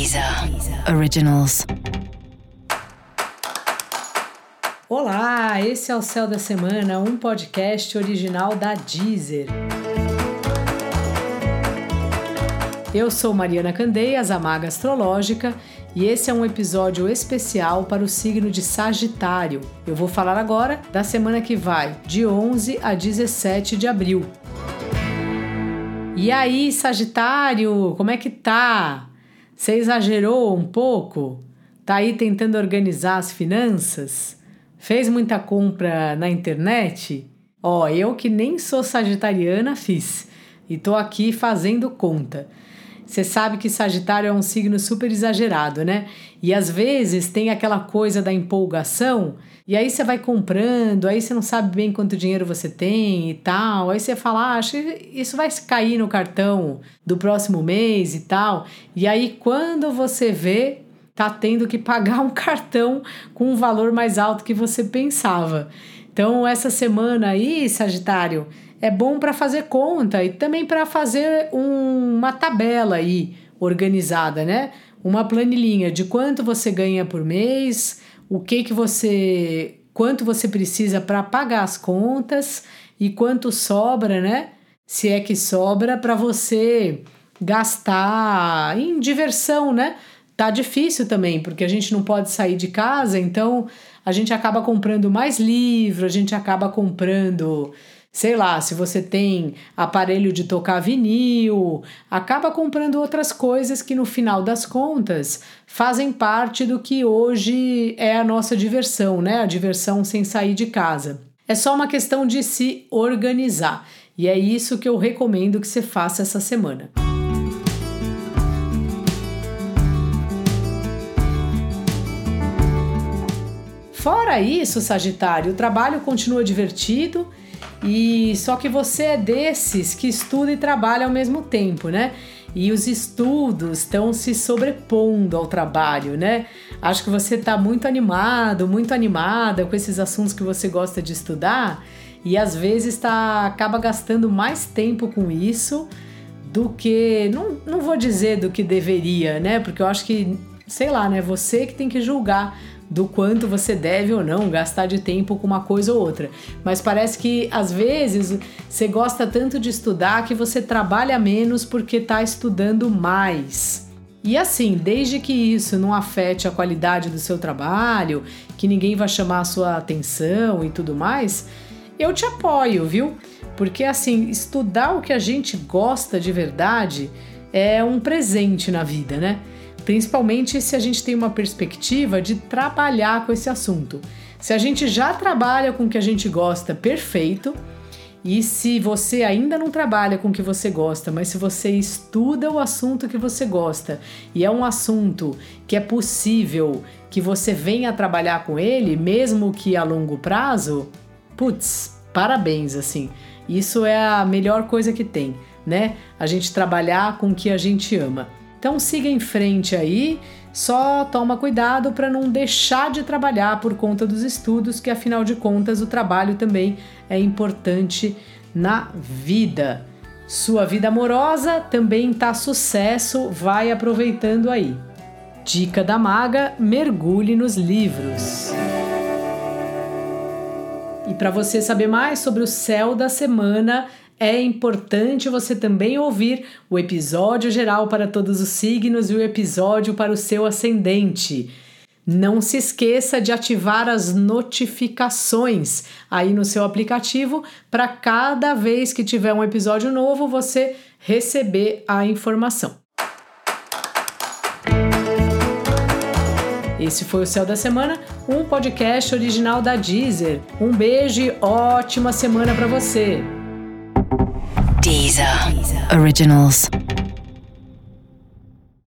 Deezer Originals. Olá, esse é o Céu da Semana, um podcast original da Deezer. Eu sou Mariana Candeias, a Maga Astrológica, e esse é um episódio especial para o signo de Sagitário. Eu vou falar agora da semana que vai, de 11 a 17 de abril. E aí, Sagitário, como é que tá? Você exagerou um pouco? Tá aí tentando organizar as finanças? Fez muita compra na internet? Ó, eu que nem sou sagitariana fiz e tô aqui fazendo conta. Você sabe que Sagitário é um signo super exagerado, né? E às vezes tem aquela coisa da empolgação, e aí você vai comprando, aí você não sabe bem quanto dinheiro você tem e tal. Aí você fala, ah, acho que isso vai cair no cartão do próximo mês e tal. E aí quando você vê, tá tendo que pagar um cartão com um valor mais alto que você pensava. Então, essa semana aí, Sagitário, é bom para fazer conta e também para fazer um, uma tabela aí organizada, né? Uma planilhinha de quanto você ganha por mês, o que que você, quanto você precisa para pagar as contas e quanto sobra, né? Se é que sobra para você gastar em diversão, né? Tá difícil também, porque a gente não pode sair de casa, então a gente acaba comprando mais livro, a gente acaba comprando sei lá, se você tem aparelho de tocar vinil, acaba comprando outras coisas que no final das contas fazem parte do que hoje é a nossa diversão, né? A diversão sem sair de casa. É só uma questão de se organizar. E é isso que eu recomendo que você faça essa semana. Fora isso, Sagitário, o trabalho continua divertido e só que você é desses que estuda e trabalha ao mesmo tempo, né? E os estudos estão se sobrepondo ao trabalho, né? Acho que você está muito animado, muito animada com esses assuntos que você gosta de estudar e às vezes tá, acaba gastando mais tempo com isso do que. Não, não vou dizer do que deveria, né? Porque eu acho que, sei lá, né? Você que tem que julgar do quanto você deve ou não gastar de tempo com uma coisa ou outra. Mas parece que às vezes você gosta tanto de estudar que você trabalha menos porque está estudando mais. E assim, desde que isso não afete a qualidade do seu trabalho, que ninguém vai chamar a sua atenção e tudo mais, eu te apoio, viu? Porque assim, estudar o que a gente gosta de verdade é um presente na vida, né? Principalmente se a gente tem uma perspectiva de trabalhar com esse assunto. Se a gente já trabalha com o que a gente gosta, perfeito. E se você ainda não trabalha com o que você gosta, mas se você estuda o assunto que você gosta e é um assunto que é possível que você venha trabalhar com ele, mesmo que a longo prazo, putz, parabéns assim. Isso é a melhor coisa que tem, né? A gente trabalhar com o que a gente ama. Então siga em frente aí, só toma cuidado para não deixar de trabalhar por conta dos estudos, que afinal de contas o trabalho também é importante na vida. Sua vida amorosa também tá sucesso, vai aproveitando aí. Dica da maga: mergulhe nos livros. E para você saber mais sobre o céu da semana, é importante você também ouvir o episódio geral para todos os signos e o episódio para o seu ascendente. Não se esqueça de ativar as notificações aí no seu aplicativo para cada vez que tiver um episódio novo você receber a informação. Esse foi o Céu da Semana, um podcast original da Deezer. Um beijo e ótima semana para você! Deezer. Originals.